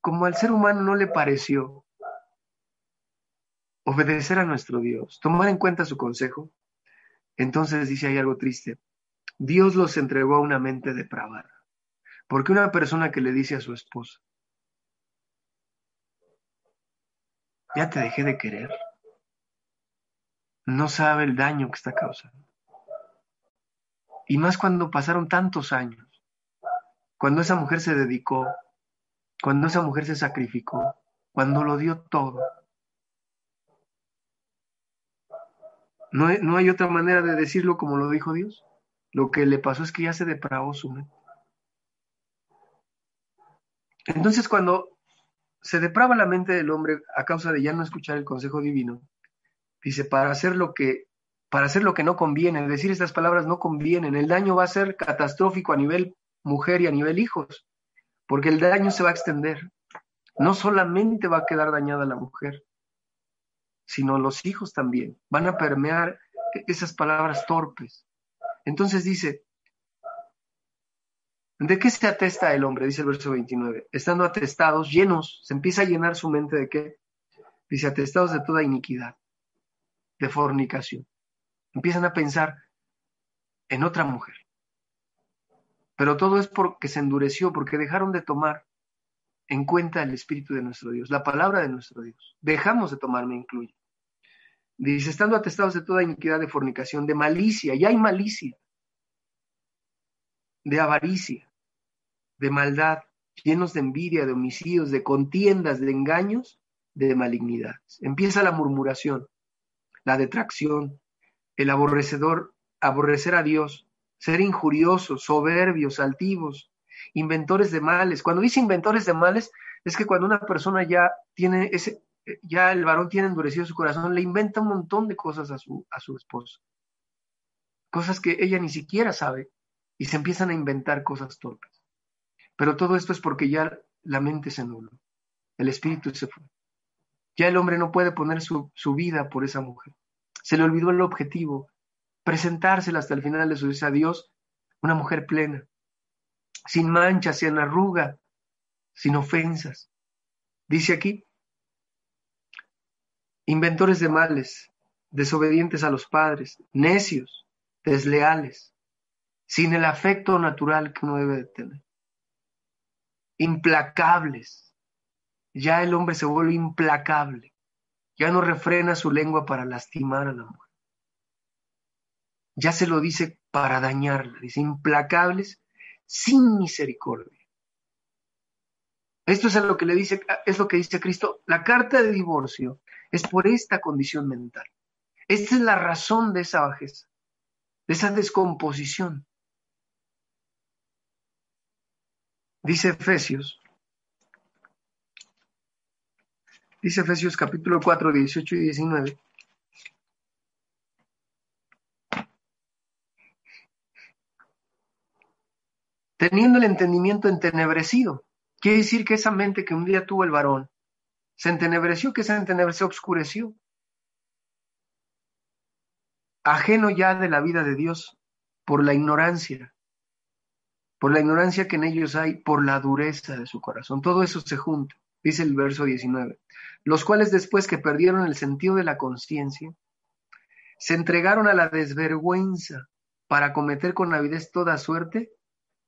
como al ser humano no le pareció obedecer a nuestro Dios, tomar en cuenta su consejo, entonces dice hay algo triste. Dios los entregó a una mente depravada. Porque una persona que le dice a su esposa, ya te dejé de querer. No sabe el daño que está causando. Y más cuando pasaron tantos años, cuando esa mujer se dedicó, cuando esa mujer se sacrificó, cuando lo dio todo. No no hay otra manera de decirlo como lo dijo Dios. Lo que le pasó es que ya se depravó su mente. Entonces cuando se deprava la mente del hombre a causa de ya no escuchar el consejo divino. Dice, para hacer lo que para hacer lo que no conviene, decir estas palabras no convienen, el daño va a ser catastrófico a nivel mujer y a nivel hijos, porque el daño se va a extender. No solamente va a quedar dañada la mujer, sino los hijos también. Van a permear esas palabras torpes. Entonces dice, ¿De qué se atesta el hombre? Dice el verso 29. Estando atestados, llenos, se empieza a llenar su mente de qué? Dice, atestados de toda iniquidad, de fornicación. Empiezan a pensar en otra mujer. Pero todo es porque se endureció, porque dejaron de tomar en cuenta el Espíritu de nuestro Dios, la palabra de nuestro Dios. Dejamos de tomar, me incluye. Dice, estando atestados de toda iniquidad, de fornicación, de malicia, y hay malicia de avaricia, de maldad, llenos de envidia, de homicidios, de contiendas, de engaños, de malignidades. Empieza la murmuración, la detracción, el aborrecedor, aborrecer a Dios, ser injuriosos, soberbios, altivos, inventores de males. Cuando dice inventores de males, es que cuando una persona ya tiene ese, ya el varón tiene endurecido su corazón, le inventa un montón de cosas a su, a su esposa. Cosas que ella ni siquiera sabe y se empiezan a inventar cosas torpes. Pero todo esto es porque ya la mente se nubló, el espíritu se fue. Ya el hombre no puede poner su, su vida por esa mujer. Se le olvidó el objetivo, presentársela hasta el final de su vida a Dios, una mujer plena, sin manchas, sin arruga, sin ofensas. Dice aquí, inventores de males, desobedientes a los padres, necios, desleales, sin el afecto natural que uno debe de tener, implacables. Ya el hombre se vuelve implacable, ya no refrena su lengua para lastimar a la mujer. Ya se lo dice para dañarla, dice implacables sin misericordia. Esto es lo que le dice, es lo que dice Cristo. La carta de divorcio es por esta condición mental. Esta es la razón de esa bajeza, de esa descomposición. Dice Efesios, dice Efesios capítulo 4, 18 y 19. Teniendo el entendimiento entenebrecido, quiere decir que esa mente que un día tuvo el varón se entenebreció, que se entenebreció, oscureció, ajeno ya de la vida de Dios por la ignorancia, por la ignorancia que en ellos hay, por la dureza de su corazón. Todo eso se junta, dice el verso 19. Los cuales después que perdieron el sentido de la conciencia, se entregaron a la desvergüenza para cometer con avidez toda suerte,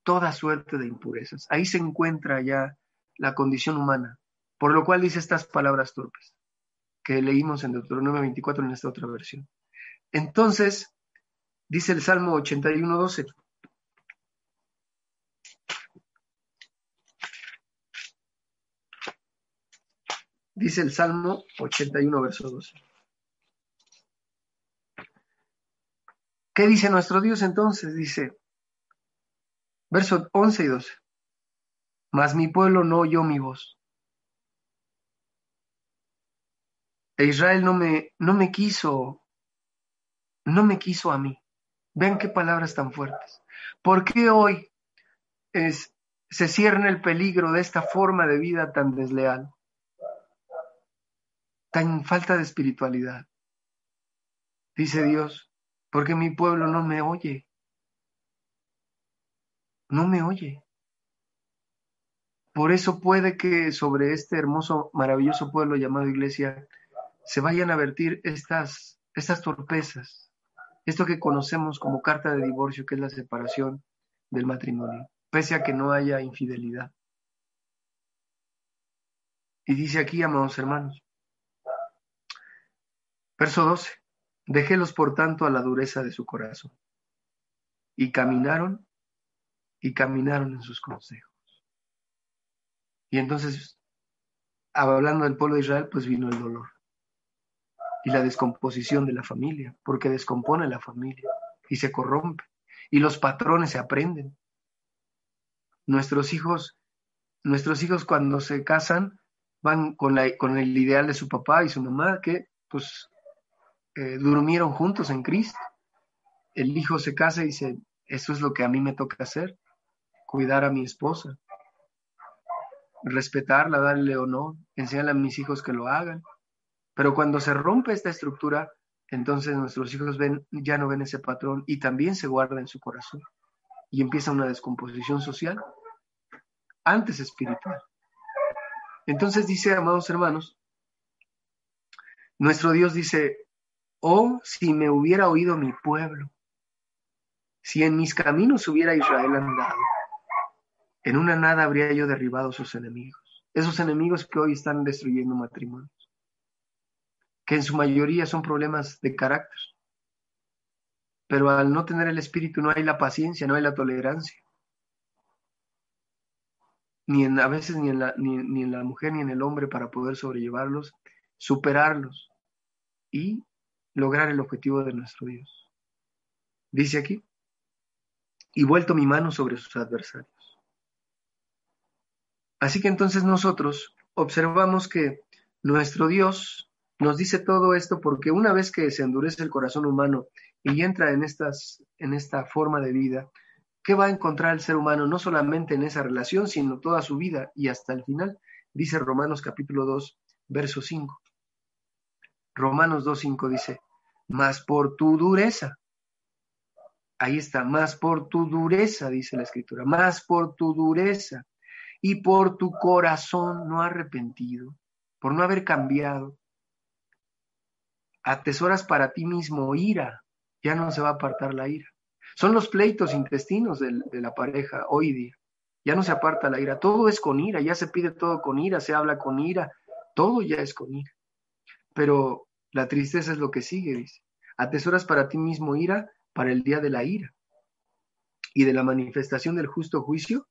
toda suerte de impurezas. Ahí se encuentra ya la condición humana, por lo cual dice estas palabras torpes que leímos en Deuteronomio 24 en esta otra versión. Entonces, dice el Salmo 81, 12, Dice el Salmo 81, verso 12. ¿Qué dice nuestro Dios entonces? Dice, verso 11 y 12. Mas mi pueblo no oyó mi voz. E Israel no me, no me quiso, no me quiso a mí. Vean qué palabras tan fuertes. ¿Por qué hoy es, se cierne el peligro de esta forma de vida tan desleal? Tan falta de espiritualidad. Dice Dios, porque mi pueblo no me oye. No me oye. Por eso puede que sobre este hermoso, maravilloso pueblo llamado iglesia se vayan a vertir estas, estas torpezas, esto que conocemos como carta de divorcio, que es la separación del matrimonio, pese a que no haya infidelidad. Y dice aquí, amados hermanos, Verso 12. Déjelos por tanto a la dureza de su corazón. Y caminaron y caminaron en sus consejos. Y entonces, hablando del pueblo de Israel, pues vino el dolor y la descomposición de la familia, porque descompone la familia y se corrompe. Y los patrones se aprenden. Nuestros hijos, nuestros hijos cuando se casan van con, la, con el ideal de su papá y su mamá, que pues eh, durmieron juntos en Cristo. El hijo se casa y dice, eso es lo que a mí me toca hacer, cuidar a mi esposa, respetarla, darle honor, enseñarle a mis hijos que lo hagan. Pero cuando se rompe esta estructura, entonces nuestros hijos ven, ya no ven ese patrón y también se guarda en su corazón. Y empieza una descomposición social, antes espiritual. Entonces dice, amados hermanos, nuestro Dios dice, Oh, si me hubiera oído mi pueblo, si en mis caminos hubiera Israel andado, en una nada habría yo derribado sus enemigos, esos enemigos que hoy están destruyendo matrimonios, que en su mayoría son problemas de carácter, pero al no tener el espíritu no hay la paciencia, no hay la tolerancia, ni en, a veces ni en, la, ni, ni en la mujer ni en el hombre para poder sobrellevarlos, superarlos y lograr el objetivo de nuestro Dios. Dice aquí, y vuelto mi mano sobre sus adversarios. Así que entonces nosotros observamos que nuestro Dios nos dice todo esto porque una vez que se endurece el corazón humano y entra en, estas, en esta forma de vida, ¿qué va a encontrar el ser humano no solamente en esa relación, sino toda su vida y hasta el final? Dice Romanos capítulo 2, verso 5. Romanos 2, 5 dice, mas por tu dureza, ahí está, más por tu dureza, dice la escritura, más por tu dureza y por tu corazón no arrepentido, por no haber cambiado. Atesoras para ti mismo ira, ya no se va a apartar la ira. Son los pleitos intestinos de, de la pareja hoy día. Ya no se aparta la ira, todo es con ira, ya se pide todo con ira, se habla con ira, todo ya es con ira. Pero la tristeza es lo que sigue, dice. Atesoras para ti mismo ira para el día de la ira y de la manifestación del justo juicio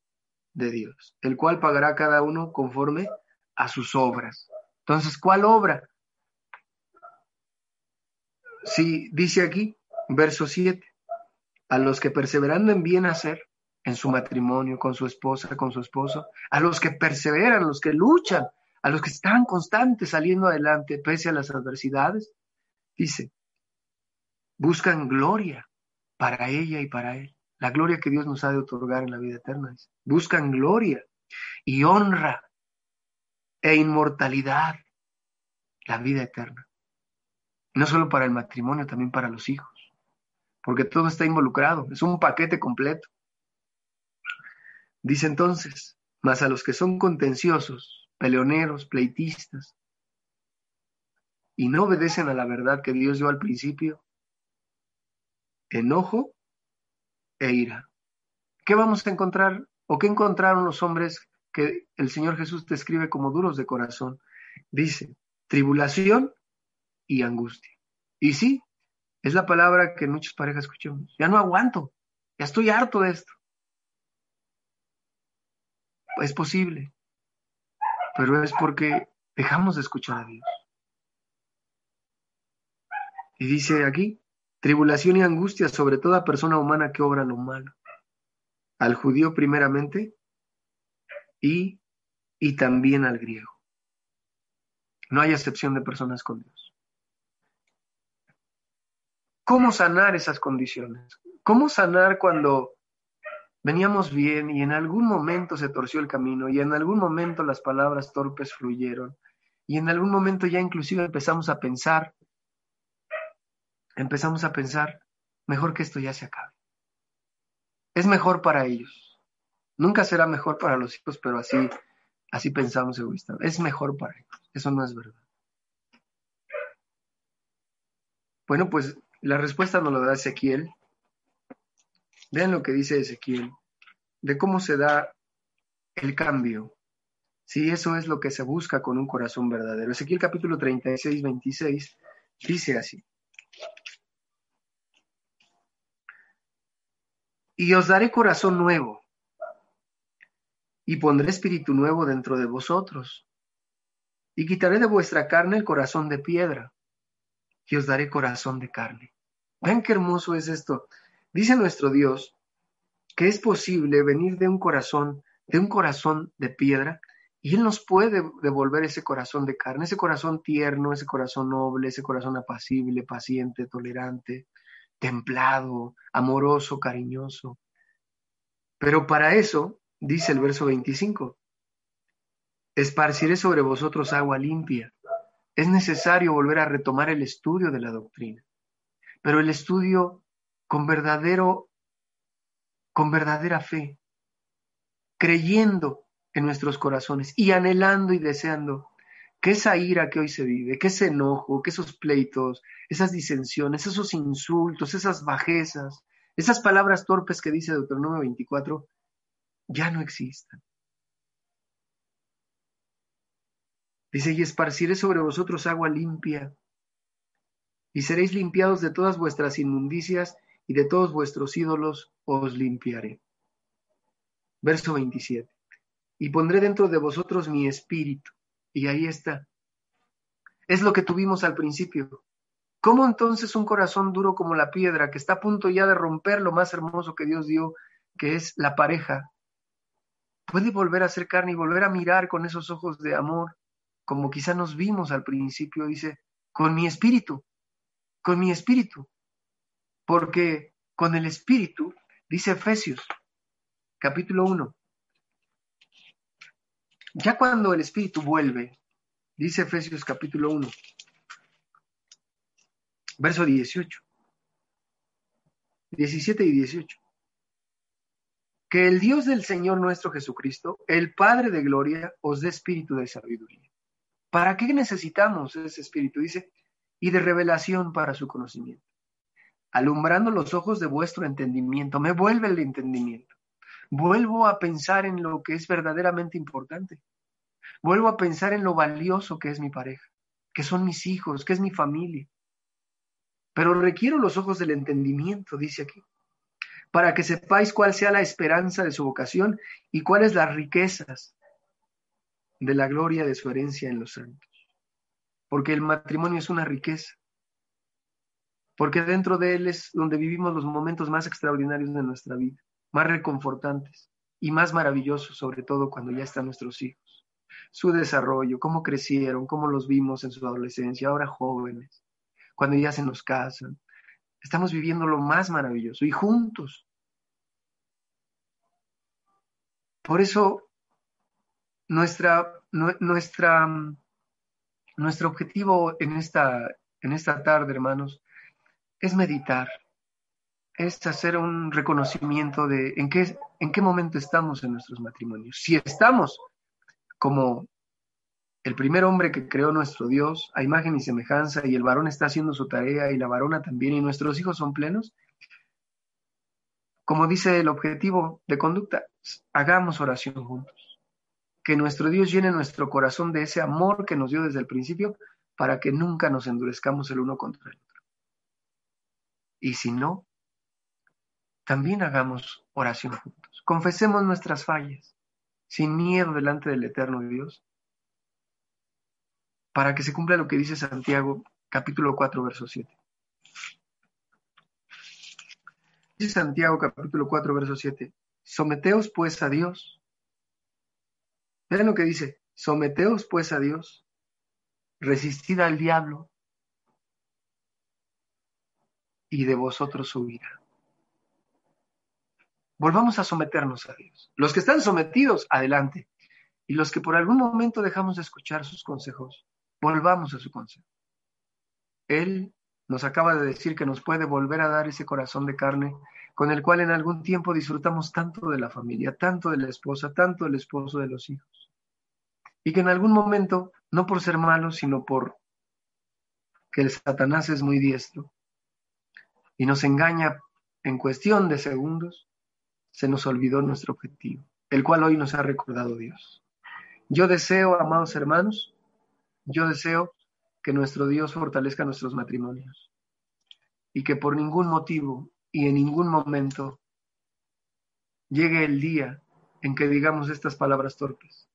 de Dios, el cual pagará cada uno conforme a sus obras. Entonces, ¿cuál obra? Si dice aquí, verso 7, a los que perseverando en bien hacer, en su matrimonio, con su esposa, con su esposo, a los que perseveran, los que luchan, a los que están constantes saliendo adelante pese a las adversidades, dice, buscan gloria para ella y para él la gloria que Dios nos ha de otorgar en la vida eterna. Buscan gloria y honra e inmortalidad, la vida eterna. No solo para el matrimonio, también para los hijos, porque todo está involucrado, es un paquete completo. Dice entonces, más a los que son contenciosos, peleoneros, pleitistas, y no obedecen a la verdad que Dios dio al principio, enojo e ira. ¿Qué vamos a encontrar o qué encontraron los hombres que el Señor Jesús describe como duros de corazón? Dice, tribulación y angustia. Y sí, es la palabra que muchas parejas escuchamos. Ya no aguanto, ya estoy harto de esto. Es posible, pero es porque dejamos de escuchar a Dios. Y dice aquí, tribulación y angustia sobre toda persona humana que obra lo malo. Al judío primeramente y, y también al griego. No hay excepción de personas con Dios. ¿Cómo sanar esas condiciones? ¿Cómo sanar cuando veníamos bien y en algún momento se torció el camino y en algún momento las palabras torpes fluyeron y en algún momento ya inclusive empezamos a pensar empezamos a pensar, mejor que esto ya se acabe. Es mejor para ellos. Nunca será mejor para los hijos, pero así, así pensamos egoísta. Es mejor para ellos. Eso no es verdad. Bueno, pues la respuesta nos lo da Ezequiel. Vean lo que dice Ezequiel, de cómo se da el cambio. Si eso es lo que se busca con un corazón verdadero. Ezequiel capítulo 36, 26 dice así. Y os daré corazón nuevo, y pondré espíritu nuevo dentro de vosotros, y quitaré de vuestra carne el corazón de piedra, y os daré corazón de carne. Ven qué hermoso es esto. Dice nuestro Dios que es posible venir de un corazón, de un corazón de piedra, y Él nos puede devolver ese corazón de carne, ese corazón tierno, ese corazón noble, ese corazón apacible, paciente, tolerante, templado, amoroso, cariñoso. Pero para eso, dice el verso 25, esparciré sobre vosotros agua limpia. Es necesario volver a retomar el estudio de la doctrina, pero el estudio con verdadero, con verdadera fe, creyendo en nuestros corazones y anhelando y deseando que esa ira que hoy se vive, que ese enojo, que esos pleitos, esas disensiones, esos insultos, esas bajezas, esas palabras torpes que dice Deuteronomio 24, ya no existan. Dice, y esparciré sobre vosotros agua limpia, y seréis limpiados de todas vuestras inmundicias, y de todos vuestros ídolos os limpiaré. Verso 27. Y pondré dentro de vosotros mi espíritu, y ahí está. Es lo que tuvimos al principio. ¿Cómo entonces un corazón duro como la piedra, que está a punto ya de romper lo más hermoso que Dios dio, que es la pareja, puede volver a ser carne y volver a mirar con esos ojos de amor, como quizá nos vimos al principio, dice, con mi espíritu, con mi espíritu, porque con el espíritu, dice Efesios, capítulo 1, ya cuando el espíritu vuelve, dice Efesios capítulo 1, verso 18, 17 y 18. Que el Dios del Señor nuestro Jesucristo, el Padre de gloria, os dé espíritu de sabiduría. ¿Para qué necesitamos ese espíritu? Dice, y de revelación para su conocimiento. Alumbrando los ojos de vuestro entendimiento. Me vuelve el entendimiento. Vuelvo a pensar en lo que es verdaderamente importante. Vuelvo a pensar en lo valioso que es mi pareja, que son mis hijos, que es mi familia, pero requiero los ojos del entendimiento, dice aquí, para que sepáis cuál sea la esperanza de su vocación y cuáles las riquezas de la gloria de su herencia en los santos. Porque el matrimonio es una riqueza, porque dentro de él es donde vivimos los momentos más extraordinarios de nuestra vida, más reconfortantes y más maravillosos, sobre todo cuando ya están nuestros hijos. Su desarrollo, cómo crecieron, cómo los vimos en su adolescencia, ahora jóvenes cuando ya se nos casan. Estamos viviendo lo más maravilloso y juntos. Por eso nuestra, nuestra, nuestro objetivo en esta, en esta tarde, hermanos, es meditar, es hacer un reconocimiento de en qué, en qué momento estamos en nuestros matrimonios. Si estamos como el primer hombre que creó nuestro Dios a imagen y semejanza y el varón está haciendo su tarea y la varona también y nuestros hijos son plenos, como dice el objetivo de conducta, hagamos oración juntos. Que nuestro Dios llene nuestro corazón de ese amor que nos dio desde el principio para que nunca nos endurezcamos el uno contra el otro. Y si no, también hagamos oración juntos. Confesemos nuestras fallas, sin miedo delante del eterno Dios para que se cumpla lo que dice Santiago capítulo 4, verso 7. Dice Santiago capítulo 4, verso 7, someteos pues a Dios. Vean lo que dice, someteos pues a Dios, resistid al diablo y de vosotros huirá. Volvamos a someternos a Dios. Los que están sometidos, adelante. Y los que por algún momento dejamos de escuchar sus consejos, Volvamos a su consejo. Él nos acaba de decir que nos puede volver a dar ese corazón de carne con el cual en algún tiempo disfrutamos tanto de la familia, tanto de la esposa, tanto del esposo de los hijos. Y que en algún momento, no por ser malos, sino por que el Satanás es muy diestro y nos engaña en cuestión de segundos, se nos olvidó nuestro objetivo, el cual hoy nos ha recordado Dios. Yo deseo, amados hermanos, yo deseo que nuestro Dios fortalezca nuestros matrimonios y que por ningún motivo y en ningún momento llegue el día en que digamos estas palabras torpes.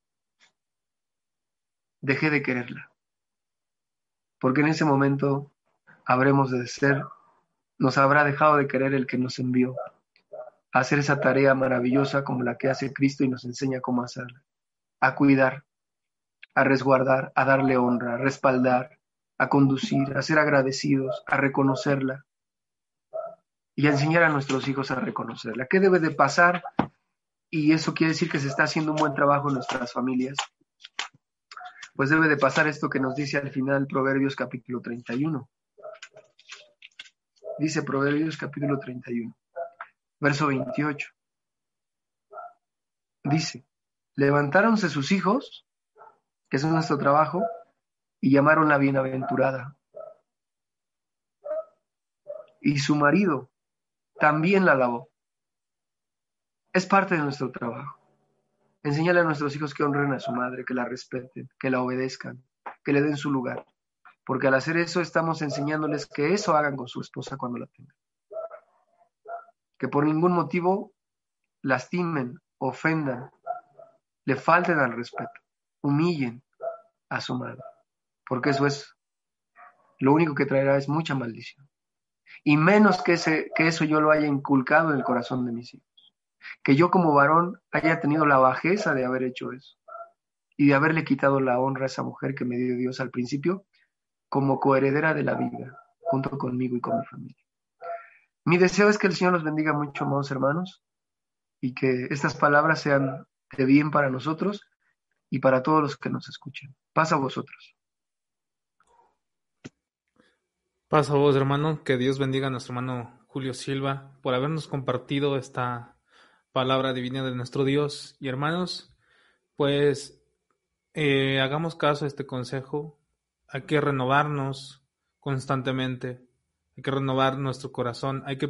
Dejé de quererla, porque en ese momento habremos de ser, nos habrá dejado de querer el que nos envió a hacer esa tarea maravillosa como la que hace Cristo y nos enseña cómo hacerla, a cuidar, a resguardar, a darle honra, a respaldar, a conducir, a ser agradecidos, a reconocerla y a enseñar a nuestros hijos a reconocerla. ¿Qué debe de pasar? Y eso quiere decir que se está haciendo un buen trabajo en nuestras familias. Pues debe de pasar esto que nos dice al final Proverbios capítulo 31. Dice Proverbios capítulo 31, verso 28. Dice, levantáronse sus hijos que es nuestro trabajo, y llamaron la bienaventurada. Y su marido también la alabó. Es parte de nuestro trabajo. Enseñale a nuestros hijos que honren a su madre, que la respeten, que la obedezcan, que le den su lugar. Porque al hacer eso estamos enseñándoles que eso hagan con su esposa cuando la tengan. Que por ningún motivo lastimen, ofendan, le falten al respeto humillen a su madre, porque eso es lo único que traerá es mucha maldición. Y menos que, ese, que eso yo lo haya inculcado en el corazón de mis hijos. Que yo como varón haya tenido la bajeza de haber hecho eso y de haberle quitado la honra a esa mujer que me dio Dios al principio como coheredera de la vida, junto conmigo y con mi familia. Mi deseo es que el Señor los bendiga mucho, amados hermanos, y que estas palabras sean de bien para nosotros y para todos los que nos escuchen. Pasa a vosotros. Pasa a vos, hermano. Que Dios bendiga a nuestro hermano Julio Silva por habernos compartido esta palabra divina de nuestro Dios. Y hermanos, pues eh, hagamos caso a este consejo. Hay que renovarnos constantemente. Hay que renovar nuestro corazón. Hay que